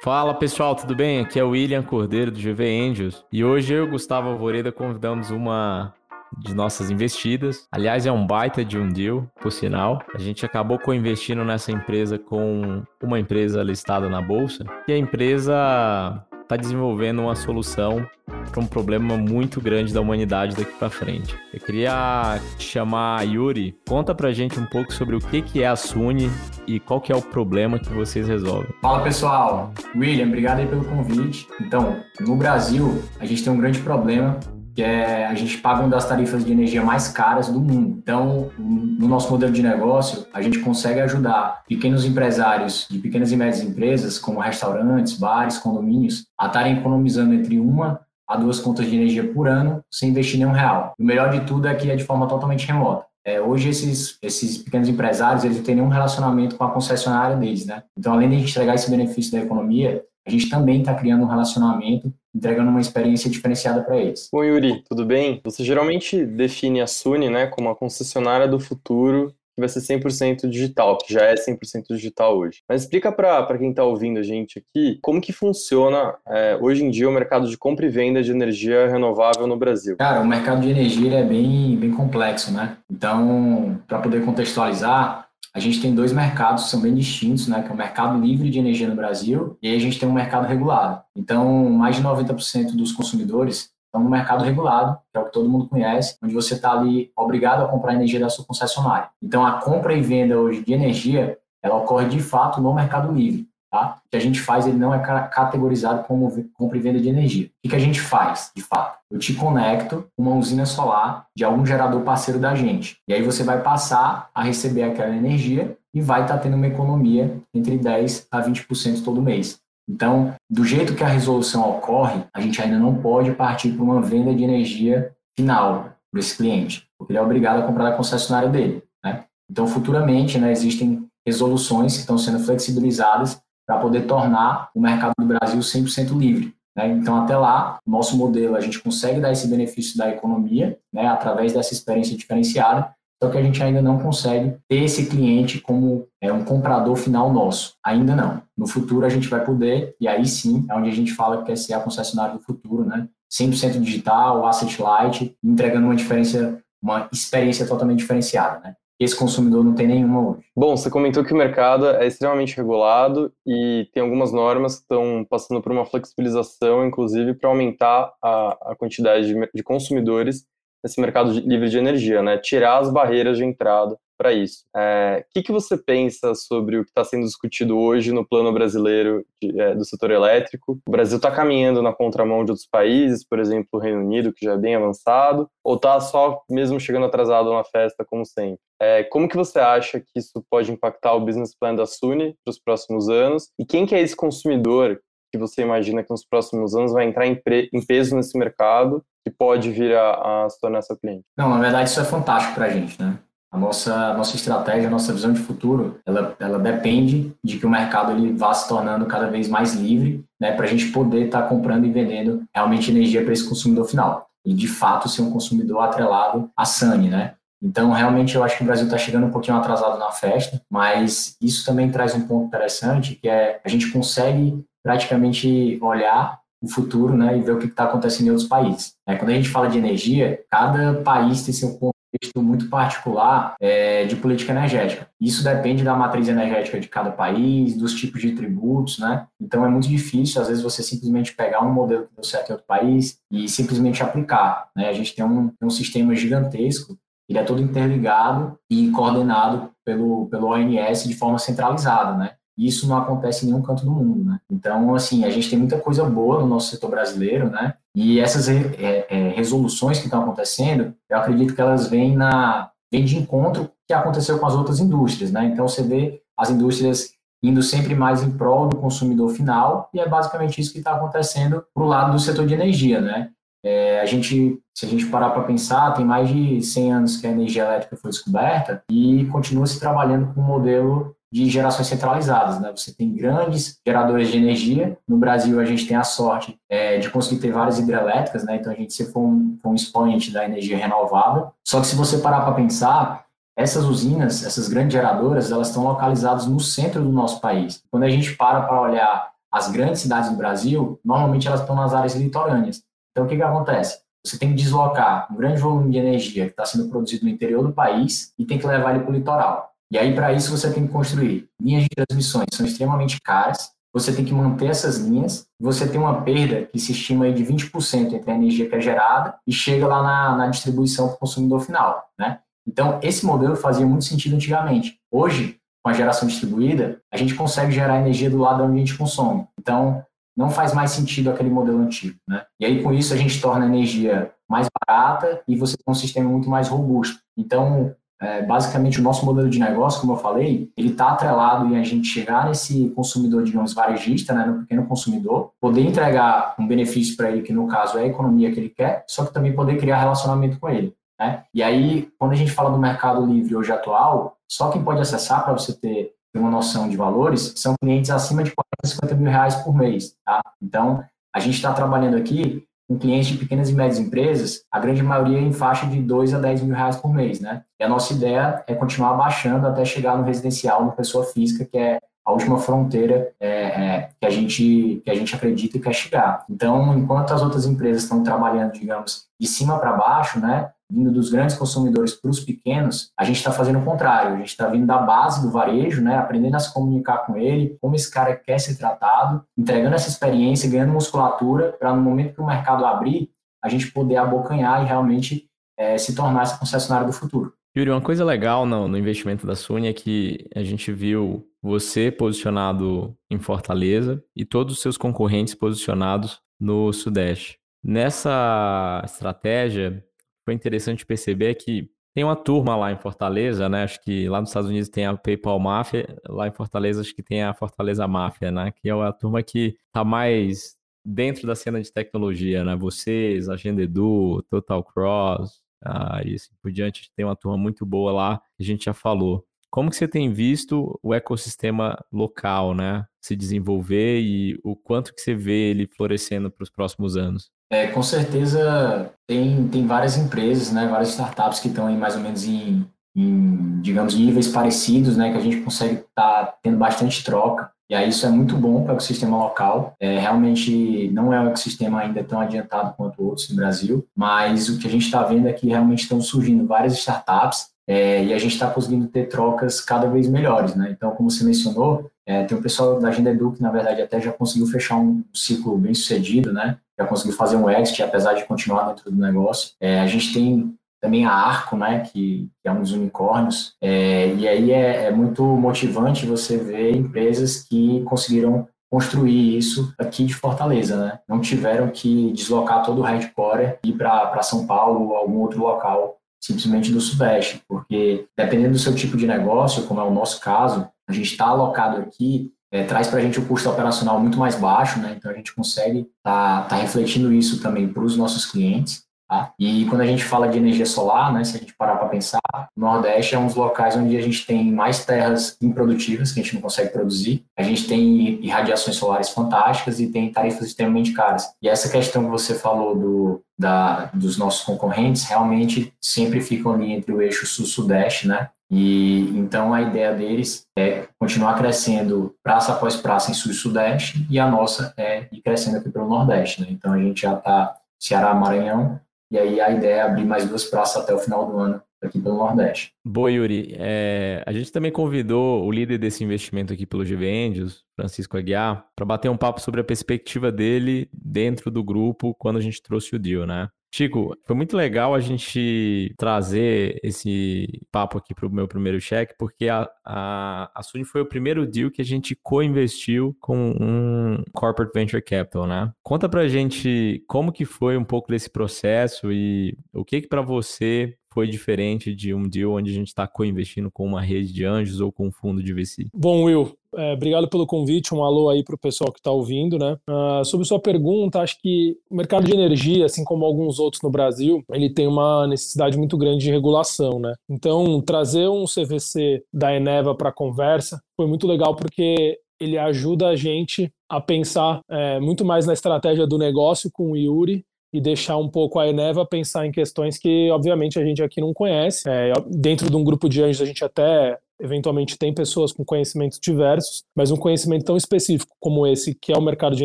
Fala pessoal, tudo bem? Aqui é o William Cordeiro do GV Angels e hoje eu e o Gustavo Alvoreda convidamos uma de nossas investidas. Aliás, é um baita de um deal, por sinal. A gente acabou co-investindo nessa empresa com uma empresa listada na bolsa e a empresa está desenvolvendo uma solução para um problema muito grande da humanidade daqui para frente. Eu queria te chamar Yuri, conta pra gente um pouco sobre o que que é a Suni e qual que é o problema que vocês resolvem. Fala pessoal, William, obrigado aí pelo convite. Então, no Brasil, a gente tem um grande problema que é a gente paga uma das tarifas de energia mais caras do mundo. Então, no nosso modelo de negócio, a gente consegue ajudar pequenos empresários de pequenas e médias empresas, como restaurantes, bares, condomínios, a estarem economizando entre uma a duas contas de energia por ano sem investir nenhum real. O melhor de tudo é que é de forma totalmente remota. É, hoje esses, esses pequenos empresários eles não têm nenhum relacionamento com a concessionária deles, né? Então, além de entregar esse benefício da economia, a gente também está criando um relacionamento, entregando uma experiência diferenciada para eles. Oi, Yuri, tudo bem? Você geralmente define a Suni né, como a concessionária do futuro que vai ser 100% digital, que já é 100% digital hoje. Mas explica para quem está ouvindo a gente aqui como que funciona é, hoje em dia o mercado de compra e venda de energia renovável no Brasil. Cara, o mercado de energia é bem, bem complexo, né? Então, para poder contextualizar, a gente tem dois mercados que são bem distintos, né, que é o mercado livre de energia no Brasil e a gente tem um mercado regulado. Então, mais de 90% dos consumidores estão no mercado regulado, que é o que todo mundo conhece, onde você está ali obrigado a comprar energia da sua concessionária. Então, a compra e venda hoje de energia, ela ocorre de fato no mercado livre. Tá? O que a gente faz, ele não é categorizado como compra e venda de energia. O que a gente faz, de fato? Eu te conecto uma usina solar de algum gerador parceiro da gente. E aí você vai passar a receber aquela energia e vai estar tá tendo uma economia entre 10% a 20% todo mês. Então, do jeito que a resolução ocorre, a gente ainda não pode partir para uma venda de energia final para esse cliente, porque ele é obrigado a comprar da concessionária dele. Né? Então, futuramente, né, existem resoluções que estão sendo flexibilizadas para poder tornar o mercado do Brasil 100% livre. Né? Então, até lá, nosso modelo, a gente consegue dar esse benefício da economia, né, através dessa experiência diferenciada, só que a gente ainda não consegue ter esse cliente como é, um comprador final nosso. Ainda não. No futuro a gente vai poder, e aí sim é onde a gente fala que quer ser a concessionária do futuro, né? 100% digital, asset light, entregando uma diferença, uma experiência totalmente diferenciada, né? Esse consumidor não tem nenhuma hoje. Bom, você comentou que o mercado é extremamente regulado e tem algumas normas que estão passando por uma flexibilização, inclusive para aumentar a, a quantidade de, de, consumidores nesse mercado de, livre de energia, né? Tirar as barreiras de entrada para isso. O é, que, que você pensa sobre o que está sendo discutido hoje no plano brasileiro de, é, do setor elétrico? O Brasil está caminhando na contramão de outros países, por exemplo, o Reino Unido, que já é bem avançado, ou está só mesmo chegando atrasado na festa, como sempre? É, como que você acha que isso pode impactar o business plan da Suni para os próximos anos? E quem que é esse consumidor que você imagina que nos próximos anos vai entrar em, em peso nesse mercado que pode vir a, a se tornar seu cliente? Não, na verdade isso é fantástico para a gente, né? A nossa, a nossa estratégia, a nossa visão de futuro, ela, ela depende de que o mercado ele vá se tornando cada vez mais livre, né, para a gente poder estar tá comprando e vendendo realmente energia para esse consumidor final. E, de fato, ser um consumidor atrelado à SANI, né? Então, realmente, eu acho que o Brasil está chegando um pouquinho atrasado na festa, mas isso também traz um ponto interessante, que é a gente consegue praticamente olhar o futuro né, e ver o que está acontecendo em outros países. É, quando a gente fala de energia, cada país tem seu contexto muito particular é, de política energética. Isso depende da matriz energética de cada país, dos tipos de tributos, né? Então é muito difícil, às vezes, você simplesmente pegar um modelo que deu certo em outro país e simplesmente aplicar. Né? A gente tem um, um sistema gigantesco, ele é todo interligado e coordenado pelo, pelo ONS de forma centralizada, né? E isso não acontece em nenhum canto do mundo, né? Então, assim, a gente tem muita coisa boa no nosso setor brasileiro, né? E essas é, é, resoluções que estão acontecendo, eu acredito que elas vêm na vêm de encontro que aconteceu com as outras indústrias, né? Então, você vê as indústrias indo sempre mais em prol do consumidor final e é basicamente isso que está acontecendo para o lado do setor de energia, né? É, a gente, se a gente parar para pensar, tem mais de 100 anos que a energia elétrica foi descoberta e continua se trabalhando com um modelo de gerações centralizadas. Né? Você tem grandes geradores de energia. No Brasil, a gente tem a sorte é, de conseguir ter várias hidrelétricas, né? então a gente sempre foi um, foi um expoente da energia renovável. Só que se você parar para pensar, essas usinas, essas grandes geradoras, elas estão localizadas no centro do nosso país. Quando a gente para para olhar as grandes cidades do Brasil, normalmente elas estão nas áreas litorâneas. Então, o que, que acontece? Você tem que deslocar um grande volume de energia que está sendo produzido no interior do país e tem que levar ele para o litoral. E aí, para isso, você tem que construir linhas de transmissões são extremamente caras, você tem que manter essas linhas, você tem uma perda que se estima aí de 20% entre a energia que é gerada e chega lá na, na distribuição para o consumidor final, né? Então, esse modelo fazia muito sentido antigamente. Hoje, com a geração distribuída, a gente consegue gerar energia do lado onde a gente consome. Então, não faz mais sentido aquele modelo antigo, né? E aí, com isso, a gente torna a energia mais barata e você tem um sistema muito mais robusto. Então, é, basicamente, o nosso modelo de negócio, como eu falei, ele está atrelado em a gente chegar nesse consumidor, digamos, varejista, né, no pequeno consumidor, poder entregar um benefício para ele, que no caso é a economia que ele quer, só que também poder criar relacionamento com ele. Né? E aí, quando a gente fala do mercado livre hoje atual, só quem pode acessar para você ter uma noção de valores são clientes acima de 40, 50 mil reais por mês. Tá? Então, a gente está trabalhando aqui com clientes de pequenas e médias empresas, a grande maioria em faixa de 2 a 10 mil reais por mês. Né? E a nossa ideia é continuar baixando até chegar no residencial, no pessoa física, que é a última fronteira é, é, que, a gente, que a gente acredita que quer chegar. Então, enquanto as outras empresas estão trabalhando, digamos, de cima para baixo, né, vindo dos grandes consumidores para os pequenos, a gente está fazendo o contrário. A gente está vindo da base do varejo, né, aprendendo a se comunicar com ele, como esse cara quer ser tratado, entregando essa experiência, ganhando musculatura, para no momento que o mercado abrir, a gente poder abocanhar e realmente é, se tornar esse concessionário do futuro. Yuri, uma coisa legal no, no investimento da Suni é que a gente viu você posicionado em Fortaleza e todos os seus concorrentes posicionados no Sudeste. Nessa estratégia, foi interessante perceber que tem uma turma lá em Fortaleza, né? Acho que lá nos Estados Unidos tem a PayPal Mafia, lá em Fortaleza acho que tem a Fortaleza Máfia, né? Que é a turma que tá mais dentro da cena de tecnologia, né? Vocês, Agenda Edu, Total Cross, ah, e assim por diante. Tem uma turma muito boa lá, que a gente já falou. Como que você tem visto o ecossistema local, né? Se desenvolver e o quanto que você vê ele florescendo para os próximos anos? É, com certeza tem, tem várias empresas, né, várias startups que estão aí mais ou menos em, em digamos, níveis parecidos, né, que a gente consegue estar tá tendo bastante troca. E aí isso é muito bom para o ecossistema local. É, realmente não é um ecossistema ainda tão adiantado quanto outros no Brasil, mas o que a gente está vendo é que realmente estão surgindo várias startups é, e a gente está conseguindo ter trocas cada vez melhores, né? Então, como você mencionou, é, tem o pessoal da Agenda Edu que, na verdade, até já conseguiu fechar um ciclo bem sucedido, né? Já conseguiu fazer um exit, apesar de continuar dentro do negócio. É, a gente tem também a Arco, né, que, é um dos unicórnios, é, e aí é, é, muito motivante você ver empresas que conseguiram construir isso aqui de Fortaleza, né, não tiveram que deslocar todo o headquarter e ir para São Paulo ou algum outro local simplesmente do Sudeste, porque dependendo do seu tipo de negócio, como é o nosso caso, a gente está alocado aqui, é, traz para a gente o custo operacional muito mais baixo, né? Então a gente consegue tá, tá refletindo isso também para os nossos clientes. Tá? E quando a gente fala de energia solar, né, se a gente parar para pensar, o Nordeste é um dos locais onde a gente tem mais terras improdutivas que a gente não consegue produzir. A gente tem irradiações solares fantásticas e tem tarifas extremamente caras. E essa questão que você falou do, da, dos nossos concorrentes realmente sempre ficam ali entre o eixo sul-sudeste, né? E então a ideia deles é continuar crescendo praça após praça em sul e sudeste e a nossa é ir crescendo aqui pelo nordeste, né? Então a gente já está Ceará, Maranhão, e aí a ideia é abrir mais duas praças até o final do ano aqui pelo Nordeste. Boa, Yuri. É, a gente também convidou o líder desse investimento aqui pelo GV Francisco Aguiar, para bater um papo sobre a perspectiva dele dentro do grupo quando a gente trouxe o deal, né? Chico, foi muito legal a gente trazer esse papo aqui para o meu primeiro cheque, porque a, a, a Suni foi o primeiro deal que a gente co-investiu com um Corporate Venture Capital, né? Conta pra gente como que foi um pouco desse processo e o que que para você foi diferente de um deal onde a gente está co-investindo com uma rede de anjos ou com um fundo de VC? Bom, Will, é, obrigado pelo convite, um alô aí para o pessoal que está ouvindo, né? Uh, sobre sua pergunta, acho que o mercado de energia, assim como alguns outros no Brasil, ele tem uma necessidade muito grande de regulação, né? Então, trazer um CVC da Eneva para a conversa foi muito legal porque ele ajuda a gente a pensar é, muito mais na estratégia do negócio com o Yuri e deixar um pouco a Eneva pensar em questões que, obviamente, a gente aqui não conhece. É, dentro de um grupo de anjos, a gente até eventualmente tem pessoas com conhecimentos diversos, mas um conhecimento tão específico como esse, que é o mercado de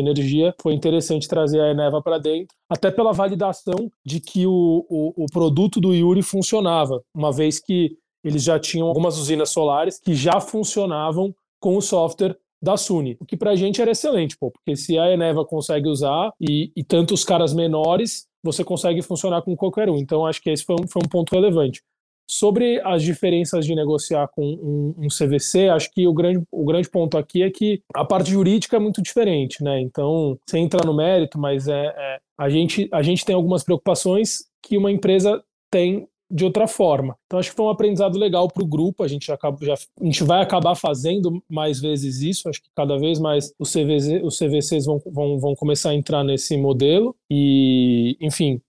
energia, foi interessante trazer a Eneva para dentro, até pela validação de que o, o, o produto do Yuri funcionava, uma vez que eles já tinham algumas usinas solares que já funcionavam com o software da Suni, o que para a gente era excelente, pô, porque se a Eneva consegue usar e, e tanto os caras menores, você consegue funcionar com qualquer um. Então, acho que esse foi um, foi um ponto relevante. Sobre as diferenças de negociar com um, um, CVC, acho que o grande, o grande ponto aqui é que a parte jurídica é muito diferente, né? Então, sem entrar no mérito, mas é, é a, gente, a gente tem algumas preocupações que uma empresa tem de outra forma. Então acho que foi um aprendizado legal para o grupo. A gente, acaba, já, a gente vai acabar fazendo mais vezes isso. Acho que cada vez mais os, CVC, os CVCs vão, vão, vão começar a entrar nesse modelo. E, enfim,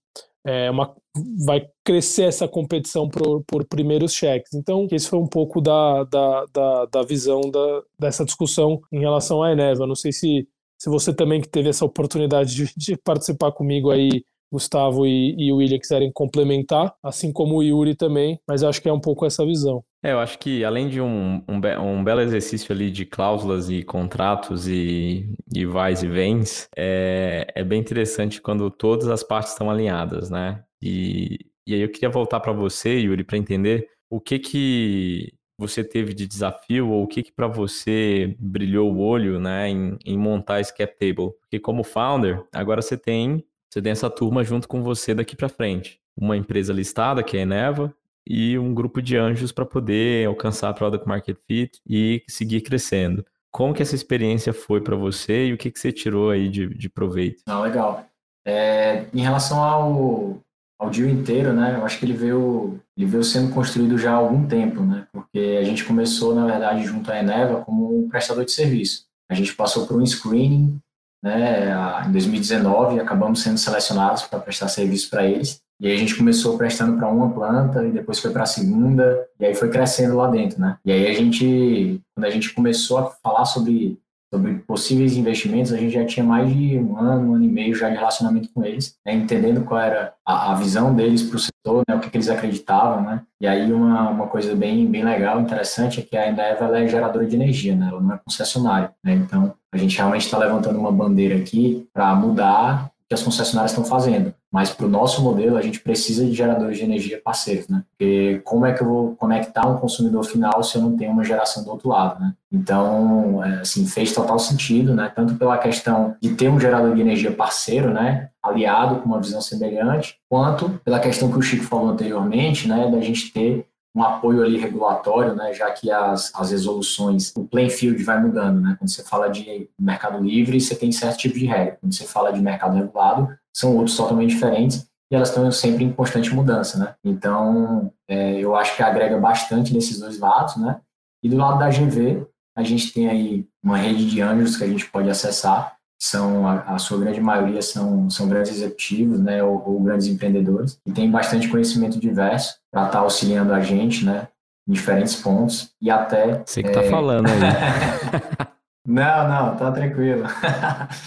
é uma, vai crescer essa competição por, por primeiros cheques. Então, esse foi um pouco da, da, da, da visão da, dessa discussão em relação à Eneva. Não sei se, se você também que teve essa oportunidade de, de participar comigo aí Gustavo e, e o William quiserem complementar, assim como o Yuri também, mas acho que é um pouco essa visão. É, eu acho que além de um, um, be um belo exercício ali de cláusulas e contratos e, e vais e vens, é, é bem interessante quando todas as partes estão alinhadas, né? E, e aí eu queria voltar para você, Yuri, para entender o que que você teve de desafio ou o que que para você brilhou o olho, né, em, em montar esse cap table? Porque como founder, agora você tem você tem essa turma junto com você daqui para frente. Uma empresa listada, que é a Eneva, e um grupo de anjos para poder alcançar a Product Market Fit e seguir crescendo. Como que essa experiência foi para você e o que, que você tirou aí de, de proveito? Ah, legal. É, em relação ao, ao deal inteiro, né, eu acho que ele veio, ele veio sendo construído já há algum tempo, né, porque a gente começou, na verdade, junto à Eneva como um prestador de serviço. A gente passou por um screening né, em 2019, acabamos sendo selecionados para prestar serviço para eles. E aí a gente começou prestando para uma planta e depois foi para a segunda e aí foi crescendo lá dentro, né? E aí a gente, quando a gente começou a falar sobre sobre possíveis investimentos, a gente já tinha mais de um ano, um ano e meio já de relacionamento com eles, né, entendendo qual era a, a visão deles para o setor, né, o que, que, eles acreditavam, né? E aí uma, uma coisa bem, bem legal, interessante, é que a Endeavor é geradora de energia, né? Ela não é concessionária, né? Então, a gente realmente está levantando uma bandeira aqui para mudar o que as concessionárias estão fazendo. Mas para o nosso modelo, a gente precisa de geradores de energia parceiros, né? Porque como é que eu vou conectar um consumidor final se eu não tenho uma geração do outro lado, né? Então, é, assim, fez total sentido, né? Tanto pela questão de ter um gerador de energia parceiro, né? Aliado com uma visão semelhante, quanto pela questão que o Chico falou anteriormente, né? Da gente ter um apoio ali regulatório, né, já que as, as resoluções, o playing field vai mudando, né, quando você fala de mercado livre, você tem certo tipo de regra, quando você fala de mercado regulado, são outros totalmente diferentes e elas estão sempre em constante mudança, né, então é, eu acho que agrega bastante nesses dois lados, né, e do lado da GV, a gente tem aí uma rede de anjos que a gente pode acessar, são a, a, sua grande maioria são, são grandes executivos, né, ou, ou grandes empreendedores e tem bastante conhecimento diverso para estar tá auxiliando a gente, né, em diferentes pontos e até você que está é... falando aí. não, não, tá tranquilo.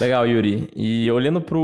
Legal, Yuri. E olhando para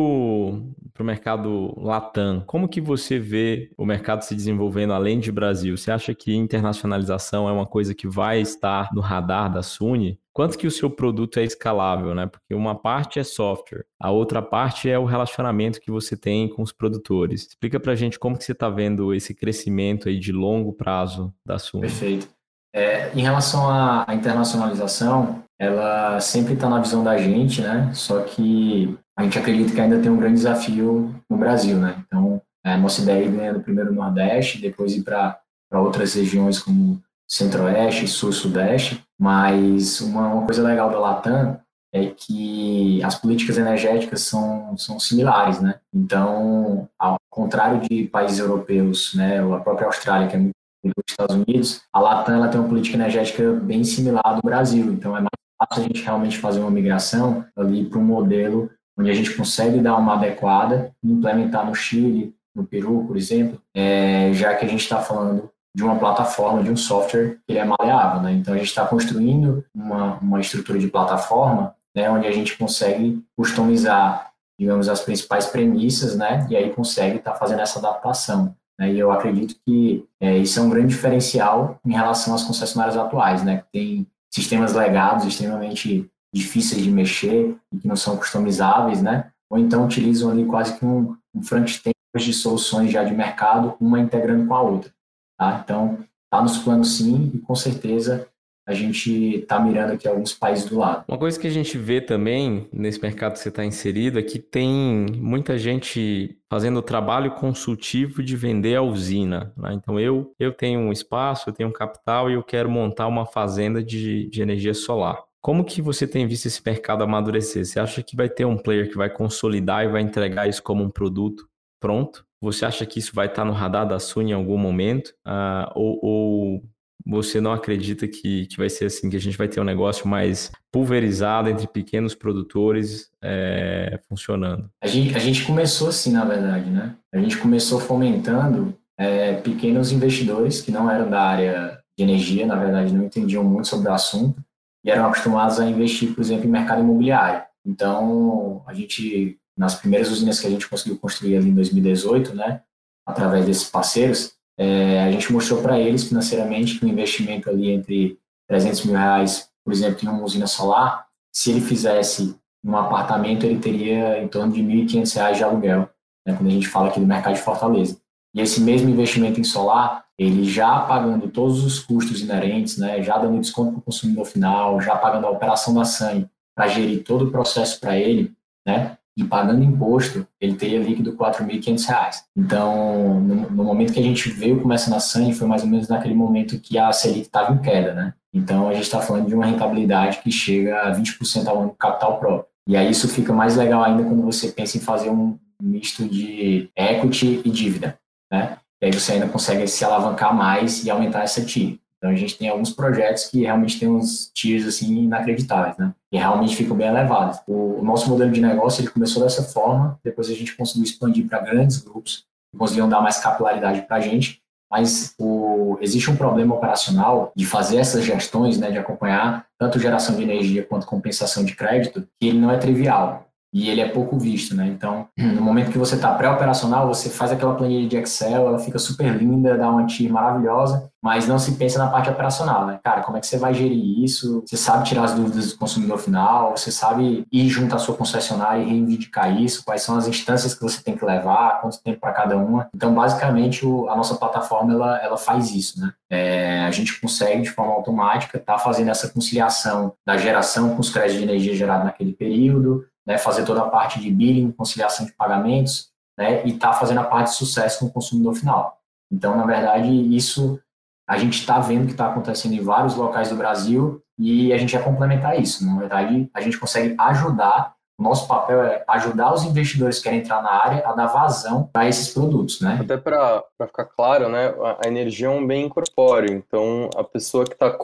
para o mercado Latam, como que você vê o mercado se desenvolvendo além de Brasil? Você acha que internacionalização é uma coisa que vai estar no radar da Suni? Quanto que o seu produto é escalável, né? Porque uma parte é software, a outra parte é o relacionamento que você tem com os produtores. Explica para gente como que você está vendo esse crescimento aí de longo prazo da Suni. Perfeito. É, em relação à internacionalização, ela sempre está na visão da gente, né? Só que a gente acredita que ainda tem um grande desafio no Brasil, né? Então, é, a nossa ideia é do primeiro Nordeste, depois ir para outras regiões como Centro-Oeste, Sul, Sudeste, mas uma, uma, coisa legal da Latam é que as políticas energéticas são, são similares, né? Então, ao contrário de países europeus, né, ou a própria Austrália, que é muito dos Estados Unidos, a Latam ela tem uma política energética bem similar do Brasil, então é mais a gente realmente fazer uma migração ali para um modelo onde a gente consegue dar uma adequada e implementar no Chile, no Peru, por exemplo, é, já que a gente está falando de uma plataforma, de um software que é maleável. Né? Então, a gente está construindo uma, uma estrutura de plataforma né, onde a gente consegue customizar, digamos, as principais premissas, né, e aí consegue estar tá fazendo essa adaptação. Né? E eu acredito que é, isso é um grande diferencial em relação às concessionárias atuais, né? que tem sistemas legados extremamente difíceis de mexer e que não são customizáveis, né? ou então utilizam ali quase que um, um front-end de soluções já de mercado, uma integrando com a outra. Tá? Então, está nos planos sim, e com certeza a gente está mirando aqui alguns países do lado. Uma coisa que a gente vê também nesse mercado que você está inserido é que tem muita gente fazendo o trabalho consultivo de vender a usina. Né? Então eu, eu tenho um espaço, eu tenho um capital e eu quero montar uma fazenda de, de energia solar. Como que você tem visto esse mercado amadurecer? Você acha que vai ter um player que vai consolidar e vai entregar isso como um produto pronto? Você acha que isso vai estar no radar da Sun em algum momento? Uh, ou, ou você não acredita que, que vai ser assim, que a gente vai ter um negócio mais pulverizado entre pequenos produtores é, funcionando? A gente, a gente começou assim, na verdade, né? A gente começou fomentando é, pequenos investidores que não eram da área de energia, na verdade, não entendiam muito sobre o assunto e eram acostumados a investir, por exemplo, em mercado imobiliário. Então, a gente, nas primeiras usinas que a gente conseguiu construir ali em 2018, né, através desses parceiros, é, a gente mostrou para eles financeiramente que um investimento ali entre 300 mil reais, por exemplo, em uma usina solar, se ele fizesse um apartamento, ele teria em torno de 1.500 reais de aluguel, né, quando a gente fala aqui do mercado de Fortaleza. E esse mesmo investimento em solar, ele já pagando todos os custos inerentes, né, já dando desconto para o consumidor final, já pagando a operação da SAN para gerir todo o processo para ele, né, e pagando imposto, ele teria líquido R$ 4.500. Então, no, no, momento que a gente veio começar na SAN, foi mais ou menos naquele momento que a Selic estava em queda, né? Então, a gente está falando de uma rentabilidade que chega a 20% ao ano do capital próprio. E aí isso fica mais legal ainda quando você pensa em fazer um misto de equity e dívida, né? E aí você ainda consegue se alavancar mais e aumentar essa TIR. Então a gente tem alguns projetos que realmente tem uns tiers assim inacreditáveis, né? E realmente ficam bem elevados. O, nosso modelo de negócio ele começou dessa forma, depois a gente conseguiu expandir para grandes grupos, conseguiam dar mais capilaridade para a gente, mas o, existe um problema operacional de fazer essas gestões, né, de acompanhar tanto geração de energia quanto compensação de crédito, que ele não é trivial e ele é pouco visto, né? Então, no momento que você está pré-operacional, você faz aquela planilha de Excel, ela fica super linda, dá uma TIR maravilhosa, mas não se pensa na parte operacional, né? Cara, como é que você vai gerir isso? Você sabe tirar as dúvidas do consumidor final, você sabe ir junto à sua concessionária e reivindicar isso, quais são as instâncias que você tem que levar, quanto tempo para cada uma. Então, basicamente, a nossa plataforma, ela, ela faz isso, né? É, a gente consegue, de forma automática, estar tá fazendo essa conciliação da geração com os créditos de energia gerados naquele período, né, fazer toda a parte de billing, conciliação de pagamentos, né, e estar tá fazendo a parte de sucesso com o consumidor final. Então, na verdade, isso a gente está vendo que está acontecendo em vários locais do Brasil e a gente vai complementar isso. Na verdade, a gente consegue ajudar nosso papel é ajudar os investidores que querem entrar na área a dar vazão para esses produtos, né? Até para ficar claro, né, a energia é um bem incorpóreo, então a pessoa que está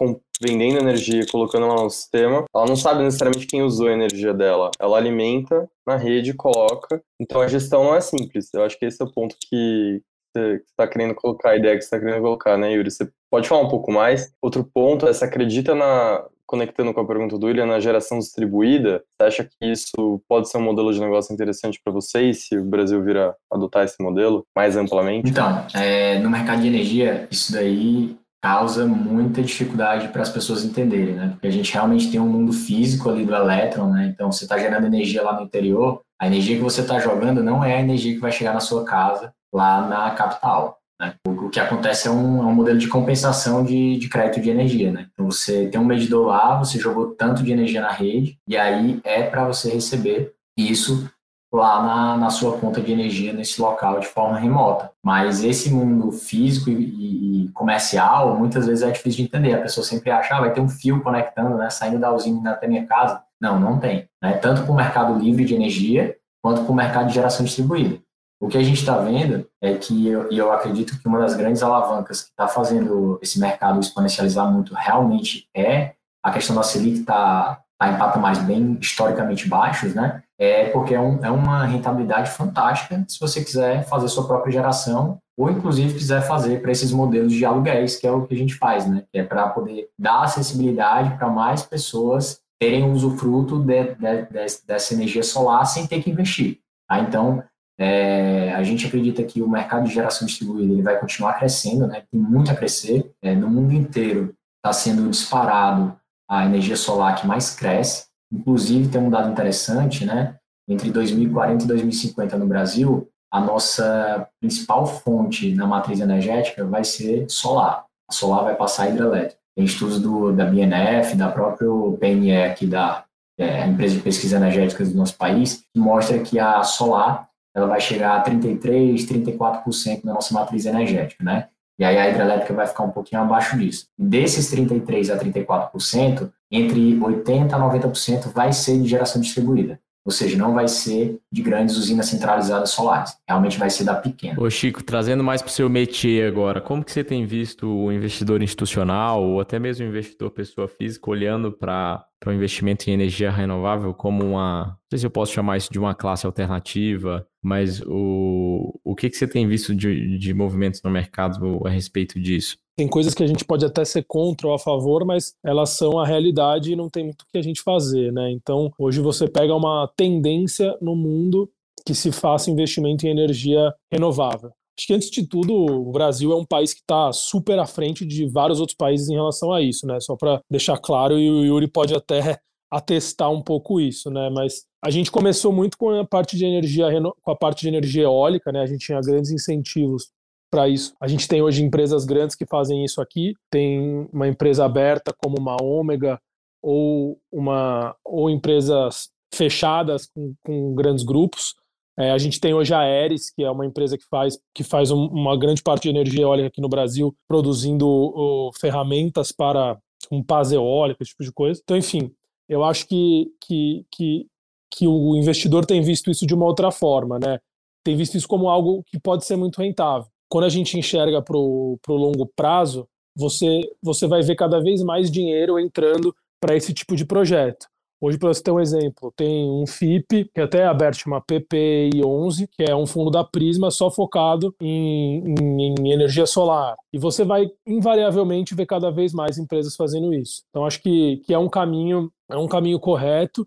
vendendo energia e colocando ela no sistema, ela não sabe necessariamente quem usou a energia dela, ela alimenta na rede, coloca, então a gestão não é simples, eu acho que esse é o ponto que, você está querendo colocar, a ideia que você está querendo colocar, né, Yuri? Você pode falar um pouco mais? Outro ponto é, você acredita na, conectando com a pergunta do William, na geração distribuída, você acha que isso pode ser um modelo de negócio interessante para vocês, se o Brasil vir a adotar esse modelo mais amplamente? Então, é, no mercado de energia, isso daí causa muita dificuldade para as pessoas entenderem, né? Porque a gente realmente tem um mundo físico ali do elétron, né? Então, você está gerando energia lá no interior, a energia que você está jogando não é a energia que vai chegar na sua casa lá na capital. Né? O, que acontece é um, é um modelo de compensação de, de, crédito de energia. Né? Então, você tem um medidor lá, você jogou tanto de energia na rede, e aí é para você receber isso lá na, na, sua conta de energia nesse local de forma remota. Mas esse mundo físico e, e, comercial, muitas vezes é difícil de entender. A pessoa sempre acha, ah, vai ter um fio conectando, né, saindo da usina até minha casa. Não, não tem. Né? Tanto para o mercado livre de energia, quanto para o mercado de geração distribuída. O que a gente está vendo é que, eu, e eu acredito que uma das grandes alavancas que está fazendo esse mercado exponencializar muito realmente é a questão da Selic estar tá, tá em patamares bem historicamente baixos, né? É porque é, um, é uma rentabilidade fantástica se você quiser fazer sua própria geração ou inclusive quiser fazer para esses modelos de aluguéis, que é o que a gente faz, né? Que é para poder dar acessibilidade para mais pessoas terem usufruto de, de, de, dessa energia solar sem ter que investir. Tá? Então, é, a gente acredita que o mercado de geração distribuída ele vai continuar crescendo, né? tem muito a crescer. É, no mundo inteiro está sendo disparado a energia solar que mais cresce. Inclusive, tem um dado interessante, né? entre 2040 e 2050 no Brasil, a nossa principal fonte na matriz energética vai ser solar. A solar vai passar a hidrelétrica. Tem estudos do, da BNF, da própria PNE aqui da é, empresa de pesquisa energética do nosso país, que mostra que a solar ela vai chegar a 33, 34% da nossa matriz energética, né? E aí a hidrelétrica vai ficar um pouquinho abaixo disso. Desses 33 a 34%, entre 80 a 90% vai ser de geração distribuída. Ou seja, não vai ser de grandes usinas centralizadas solares. Realmente vai ser da pequena. Ô Chico, trazendo mais para o seu métier agora, como que você tem visto o investidor institucional ou até mesmo o investidor pessoa física olhando para o investimento em energia renovável como uma, não sei se eu posso chamar isso de uma classe alternativa, mas o, o que, que você tem visto de, de movimentos no mercado a respeito disso? Tem coisas que a gente pode até ser contra ou a favor, mas elas são a realidade e não tem muito o que a gente fazer, né? Então, hoje você pega uma tendência no mundo que se faça investimento em energia renovável. Acho que antes de tudo, o Brasil é um país que está super à frente de vários outros países em relação a isso, né? Só para deixar claro, e o Yuri pode até atestar um pouco isso, né? Mas a gente começou muito com a parte de energia com a parte de energia eólica, né? A gente tinha grandes incentivos para isso. A gente tem hoje empresas grandes que fazem isso aqui. Tem uma empresa aberta como uma Ômega ou uma ou empresas fechadas com, com grandes grupos. É, a gente tem hoje a Aeres, que é uma empresa que faz, que faz um, uma grande parte de energia eólica aqui no Brasil, produzindo ferramentas para um paz eólica, esse tipo de coisa. Então, enfim, eu acho que, que, que, que o investidor tem visto isso de uma outra forma, né? Tem visto isso como algo que pode ser muito rentável quando a gente enxerga para o longo prazo, você, você vai ver cada vez mais dinheiro entrando para esse tipo de projeto. Hoje, para você ter um exemplo, tem um FIP, que até é aberto, chama PPI11, que é um fundo da Prisma só focado em, em, em, energia solar. E você vai, invariavelmente, ver cada vez mais empresas fazendo isso. Então, acho que, que é um caminho é um caminho correto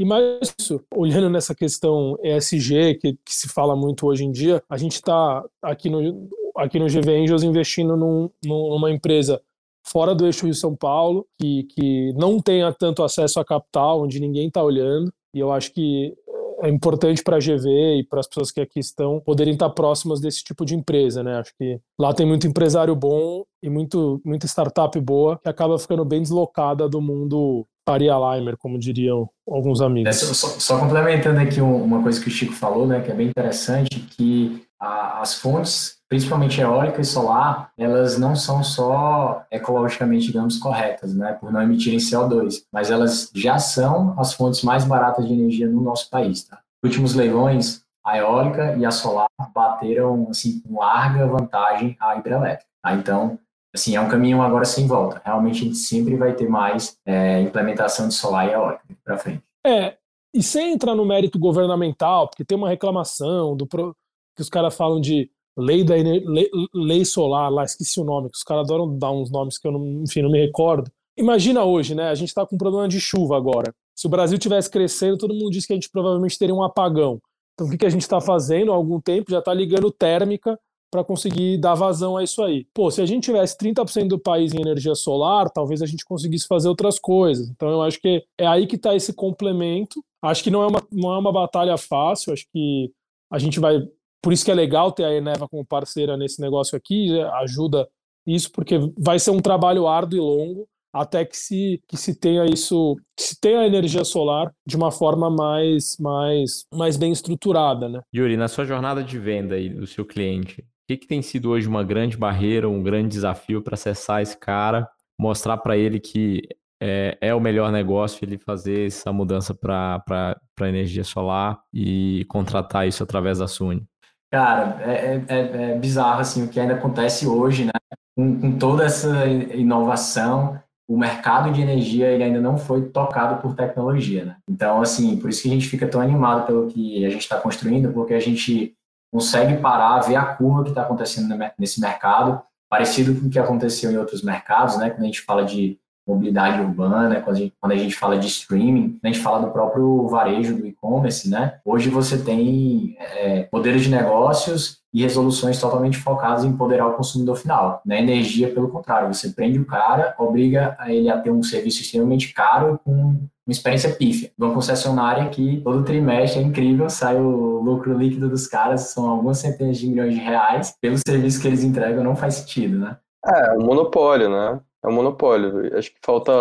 e mais isso, olhando nessa questão ESG, que, que se fala muito hoje em dia, a gente está aqui no, aqui no GV Angels investindo num, numa empresa fora do eixo Rio São Paulo, que, que não tenha tanto acesso a capital, onde ninguém está olhando. E eu acho que é importante para a GV e para as pessoas que aqui estão poderem estar próximas desse tipo de empresa, né? Acho que lá tem muito empresário bom e muito, muita startup boa que acaba ficando bem deslocada do mundo Faria Limer, como diriam alguns amigos. É, só, só, complementando aqui uma coisa que o Chico falou, né, que é bem interessante, que a, as fontes, principalmente eólica e solar, elas não são só ecologicamente, digamos, corretas, né, por não emitirem CO2, mas elas já são as fontes mais baratas de energia no nosso país. Tá? Últimos leilões, a eólica e a solar bateram assim com larga vantagem a hidrelétrica. Tá? Então, assim, é um caminho agora sem volta. Realmente a gente sempre vai ter mais é, implementação de solar e eólica para frente. É, e sem entrar no mérito governamental, porque tem uma reclamação do pro, que os caras falam de lei da lei, lei, solar, lá esqueci o nome, que os caras adoram dar uns nomes que eu não, enfim, não me recordo. Imagina hoje, né? A gente está com um problema de chuva agora. Se o Brasil tivesse crescendo, todo mundo diz que a gente provavelmente teria um apagão. Então o que, que a gente está fazendo há algum tempo? Já está ligando térmica para conseguir dar vazão a isso aí. Pô, se a gente tivesse 30% do país em energia solar, talvez a gente conseguisse fazer outras coisas. Então eu acho que é aí que está esse complemento. Acho que não é, uma, não é uma batalha fácil, acho que a gente vai. Por isso que é legal ter a Eneva como parceira nesse negócio aqui, ajuda isso, porque vai ser um trabalho árduo e longo até que se, que se tenha isso, que se tenha a energia solar de uma forma mais, mais, mais bem estruturada, né? Yuri, na sua jornada de venda aí do seu cliente, que, que tem sido hoje uma grande barreira, um grande desafio para acessar esse cara, mostrar para ele que é, é, o melhor negócio ele fazer essa mudança para energia solar e contratar isso através da Suni? Cara, é, é, é, bizarro assim, o que ainda acontece hoje, né? Com, com, toda essa inovação, o mercado de energia ele ainda não foi tocado por tecnologia, né? Então, assim, por isso que a gente fica tão animado pelo que a gente está construindo, porque a gente consegue parar, ver a curva que está acontecendo nesse mercado, parecido com o que aconteceu em outros mercados, né? Quando a gente fala de mobilidade urbana, quando a, gente, quando a gente fala de streaming, a gente fala do próprio varejo, do e-commerce, né? Hoje você tem é, modelos de negócios e resoluções totalmente focadas em empoderar o consumidor final. Na energia, pelo contrário, você prende o cara, obriga ele a ter um serviço extremamente caro com uma experiência pífia. Uma concessionária que todo trimestre é incrível, sai o lucro líquido dos caras, são algumas centenas de milhões de reais, pelo serviço que eles entregam não faz sentido, né? É, um monopólio, né? É um monopólio. Acho que falta.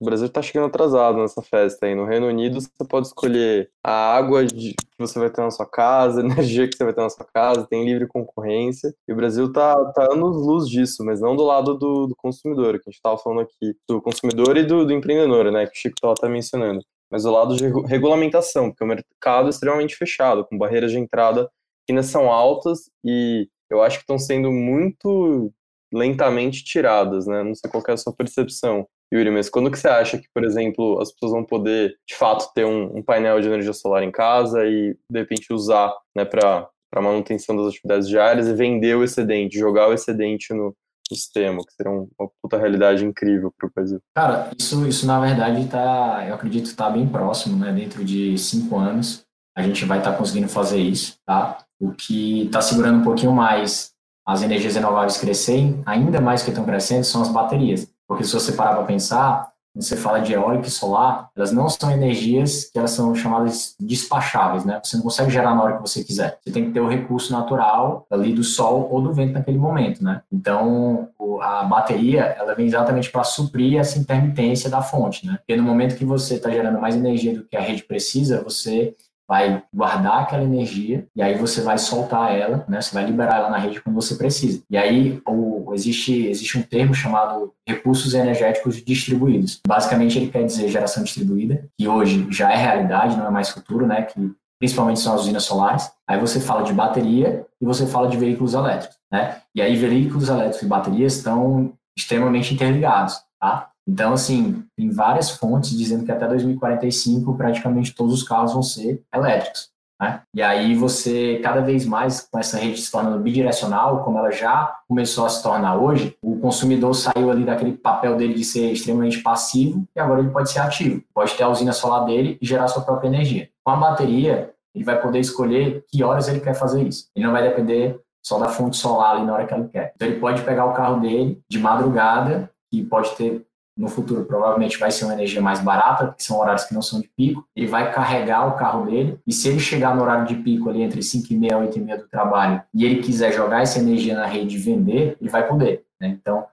O Brasil está chegando atrasado nessa festa aí. No Reino Unido, você pode escolher a água que você vai ter na sua casa, a energia que você vai ter na sua casa, tem livre concorrência. E o Brasil tá, tá anos luz disso, mas não do lado do, do consumidor, que a gente estava falando aqui, do consumidor e do, do empreendedor, né? Que o Chico até mencionando. Mas do lado de regulamentação, porque o mercado é extremamente fechado, com barreiras de entrada que ainda são altas e eu acho que estão sendo muito lentamente tiradas, né? Não sei qual é a sua percepção, Yuri, mas quando que você acha que, por exemplo, as pessoas vão poder, de fato, ter um, um painel de energia solar em casa e, de repente, usar né, para manutenção das atividades diárias e vender o excedente, jogar o excedente no, no sistema, que seria uma puta realidade incrível para o Brasil. Cara, isso, isso na verdade tá, eu acredito está bem próximo, né? Dentro de cinco anos a gente vai estar tá conseguindo fazer isso, tá? O que está segurando um pouquinho mais as energias renováveis crescerem, ainda mais que estão crescendo, são as baterias. Porque se você parar para pensar, você fala de eólica e solar, elas não são energias que elas são chamadas despacháveis, né? Você não consegue gerar na hora que você quiser. Você tem que ter o recurso natural ali do sol ou do vento naquele momento, né? Então, a bateria, ela vem exatamente para suprir essa intermitência da fonte, né? Porque no momento que você está gerando mais energia do que a rede precisa, você vai guardar aquela energia e aí você vai soltar ela, né? Você vai liberar ela na rede quando você precisa. E aí o, existe existe um termo chamado recursos energéticos distribuídos. Basicamente ele quer dizer geração distribuída, que hoje já é realidade, não é mais futuro, né? Que principalmente são as usinas solares. Aí você fala de bateria e você fala de veículos elétricos, né? E aí veículos elétricos e baterias estão extremamente interligados, tá? Então, assim, tem várias fontes dizendo que até 2045 praticamente todos os carros vão ser elétricos. Né? E aí você, cada vez mais, com essa rede se tornando bidirecional, como ela já começou a se tornar hoje, o consumidor saiu ali daquele papel dele de ser extremamente passivo e agora ele pode ser ativo. Pode ter a usina solar dele e gerar sua própria energia. Com a bateria, ele vai poder escolher que horas ele quer fazer isso. Ele não vai depender só da fonte solar ali na hora que ele quer. Então ele pode pegar o carro dele de madrugada, e pode ter no futuro provavelmente vai ser uma energia mais barata, porque são horários que não são de pico. Ele vai carregar o carro dele e se ele chegar no horário de pico ali entre 5 e meia e 8 e meia do trabalho e ele quiser jogar essa energia na rede e vender, ele vai poder. Né? Então,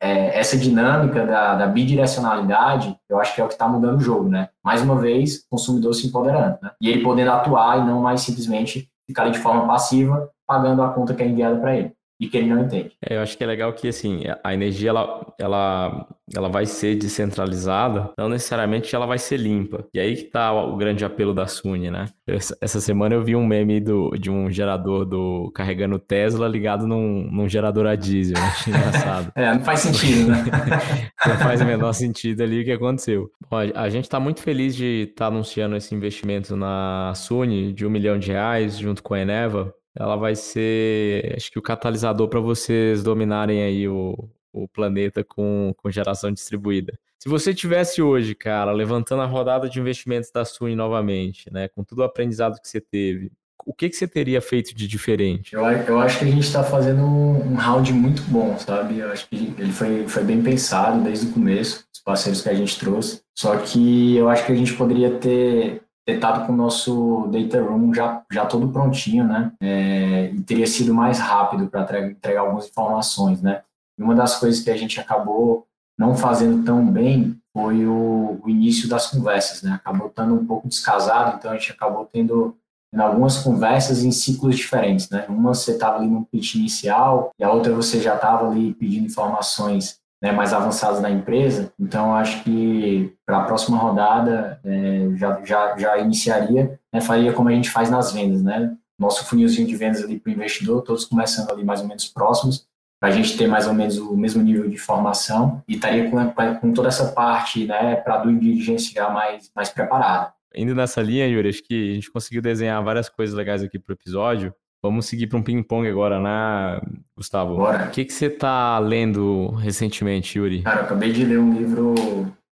é, essa dinâmica da, da, bidirecionalidade, eu acho que é o que está mudando o jogo, né? Mais uma vez, o consumidor se empoderando, né? E ele podendo atuar e não mais simplesmente ficar ali de forma passiva, pagando a conta que é enviada para ele e que ele não entende. É, eu acho que é legal que assim a energia ela, ela, ela vai ser descentralizada, não necessariamente ela vai ser limpa. E aí que tá o grande apelo da Suni, né? Essa semana eu vi um meme do, de um gerador do carregando Tesla ligado num, num gerador a diesel. Achei engraçado. é, não faz sentido, né? não faz o menor sentido ali o que aconteceu. Bom, a gente está muito feliz de estar tá anunciando esse investimento na Suni de um milhão de reais junto com a Eneva ela vai ser, acho que o catalisador para vocês dominarem aí o, o planeta com, com geração distribuída. Se você tivesse hoje, cara, levantando a rodada de investimentos da Suni novamente, né, com todo o aprendizado que você teve, o que, que você teria feito de diferente? Eu, eu acho que a gente está fazendo um, um, round muito bom, sabe? Eu acho que ele foi, foi bem pensado desde o começo, os parceiros que a gente trouxe. Só que eu acho que a gente poderia ter ter estado com o nosso data room já, já todo prontinho, né? É, e teria sido mais rápido para entregar algumas informações, né? E uma das coisas que a gente acabou não fazendo tão bem foi o, o início das conversas, né? Acabou estando um pouco descasado, então a gente acabou tendo, tendo algumas conversas em ciclos diferentes, né? Uma você estava ali no pitch inicial e a outra você já estava ali pedindo informações né, mais avançados da empresa. Então, acho que para a próxima rodada é, já, já, já iniciaria, né, faria como a gente faz nas vendas, né? Nosso funilzinho de vendas ali para o investidor, todos começando ali mais ou menos próximos, para a gente ter mais ou menos o mesmo nível de formação e estaria com, com toda essa parte né, para a due diligence já mais, mais preparada. Indo nessa linha, Yuri, acho que a gente conseguiu desenhar várias coisas legais aqui para o episódio. Vamos seguir para um ping-pong agora, né, Gustavo? Bora. O que, que você tá lendo recentemente, Yuri? Cara, eu acabei de ler um livro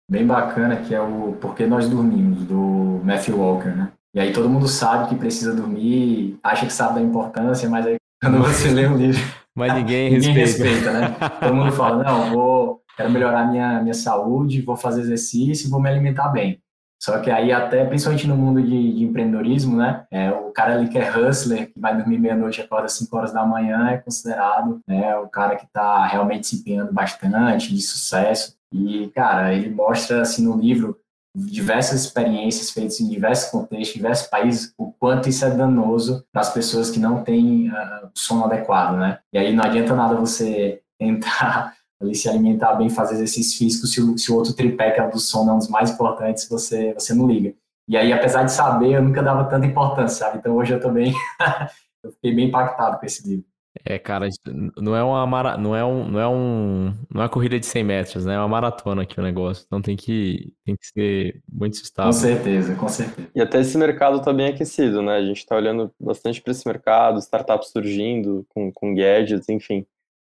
bem bacana que é o Por que Nós Dormimos, do Matthew Walker, né? E aí todo mundo sabe que precisa dormir, acha que sabe da importância, mas aí quando você lê um livro... Mas ninguém, ninguém respeita. respeita, né? Todo mundo fala, não, vou, quero melhorar minha, minha saúde, vou fazer exercício, vou me alimentar bem. Só que aí até, principalmente no mundo de, de empreendedorismo, né, é, o cara ali que é hustler, que vai dormir meia-noite e acorda 5 horas da manhã, é considerado né, o cara que está realmente se empenhando bastante, de sucesso. E, cara, ele mostra, assim, no livro, diversas experiências feitas em diversos contextos, diversos países, o quanto isso é danoso para as pessoas que não têm uh, o sono adequado, né? E aí não adianta nada você tentar ali se alimentar bem, fazer exercício físico, se o, se o outro tripé, que é o do sono, é um dos mais importantes, você, você não liga. E aí, apesar de saber, eu nunca dava tanta importância, sabe? Então hoje eu também eu fiquei bem impactado com esse livro. É, cara, não é uma mara... não é um, não é um, não é uma corrida de 100 metros, né? É uma maratona aqui o negócio. Então tem que, tem que ser muito estável. Com certeza, com certeza. E até esse mercado está bem aquecido, né? A gente está olhando bastante para esse mercado, startups surgindo com, com gadgets, enfim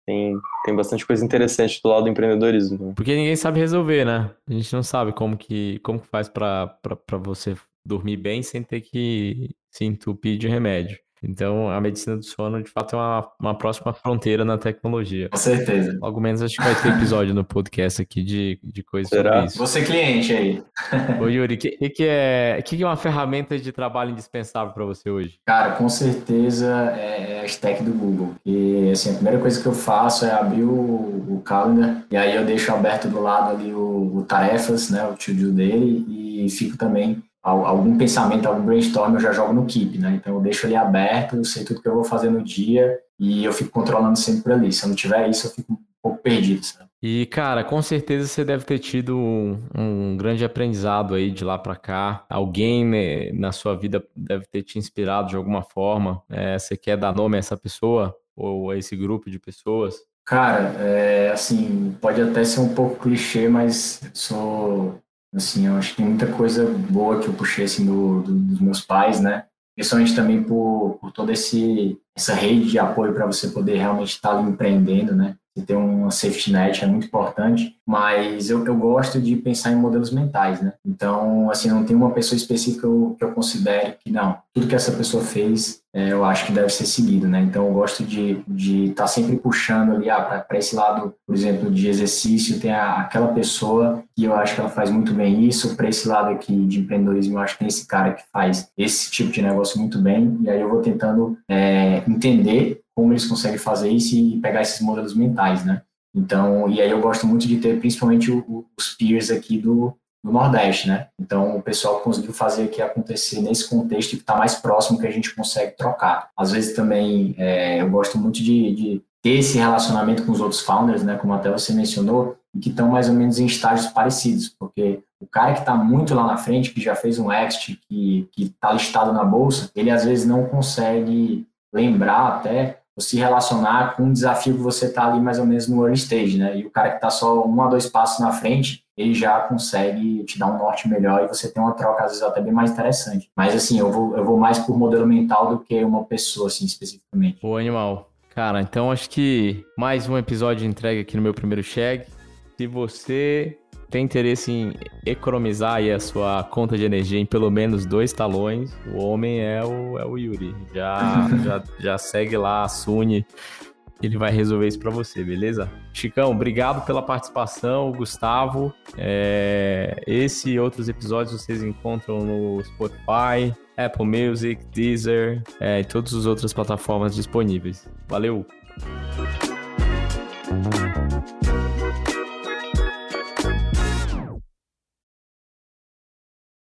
tem, tem bastante coisa interessante do lado do empreendedorismo. Né? Porque ninguém sabe resolver, né? A gente não sabe como que, como que faz para você dormir bem sem ter que se entupir de remédio. Então, a medicina do sono, de fato, é uma, uma próxima fronteira na tecnologia. Com certeza. Logo menos, acho que vai ter episódio no podcast aqui de, de coisas Será? sobre isso. Você cliente aí. Ô, Yuri, o que, que, que, é, que, que é uma ferramenta de trabalho indispensável para você hoje? Cara, com certeza é a stack do Google. E, assim, a primeira coisa que eu faço é abrir o, o calendar e aí eu deixo aberto do lado ali o, o tarefas, né, o to-do dele e fico também algum pensamento, algum brainstorm, eu já jogo no Keep, né? Então eu deixo ele aberto, eu sei tudo que eu vou fazer no dia e eu fico controlando sempre ali. Se eu não tiver isso, eu fico um pouco perdido, sabe? E, cara, com certeza você deve ter tido um, um grande aprendizado aí de lá para cá. Alguém né, na sua vida deve ter te inspirado de alguma forma. É, você quer dar nome a essa pessoa ou a esse grupo de pessoas? Cara, é, assim, pode até ser um pouco clichê, mas sou Assim, eu acho que tem muita coisa boa que eu puxei assim, do, do, dos meus pais, né? Principalmente também por, por toda esse, essa rede de apoio para você poder realmente estar tá empreendendo, né? Ter uma safety net é muito importante, mas eu, eu gosto de pensar em modelos mentais, né? Então, assim, não tem uma pessoa específica que eu, que eu considere que, não, tudo que essa pessoa fez, é, eu acho que deve ser seguido, né? Então, eu gosto de estar de tá sempre puxando ali, ah, para esse lado, por exemplo, de exercício, tem a, aquela pessoa que eu acho que ela faz muito bem isso, para esse lado aqui de empreendedorismo, eu acho que tem esse cara que faz esse tipo de negócio muito bem, e aí eu vou tentando é, entender como eles conseguem fazer isso e pegar esses modelos mentais, né? Então, e aí eu gosto muito de ter principalmente os peers aqui do, do Nordeste, né? Então, o pessoal conseguiu fazer aqui acontecer nesse contexto que está mais próximo que a gente consegue trocar. Às vezes também é, eu gosto muito de, de, ter esse relacionamento com os outros founders, né? Como até você mencionou, e que estão mais ou menos em estágios parecidos, porque o cara que está muito lá na frente, que já fez um exit, que está listado na bolsa, ele às vezes não consegue lembrar até se relacionar com um desafio que você está ali mais ou menos no early stage, né? E o cara que está só um a dois passos na frente, ele já consegue te dar um norte melhor e você tem uma troca, às vezes, até bem mais interessante. Mas, assim, eu vou, eu vou mais por modelo mental do que uma pessoa, assim, especificamente. O animal. Cara, então acho que mais um episódio entregue aqui no meu primeiro check. Se você tem interesse em economizar aí a sua conta de energia em pelo menos dois talões, o homem é o, é o Yuri. Já, já, já segue lá a Suni, ele vai resolver isso para você, beleza? Chicão, obrigado pela participação, Gustavo. É, esse e outros episódios vocês encontram no Spotify, Apple Music, Deezer é, e todas as outras plataformas disponíveis. Valeu!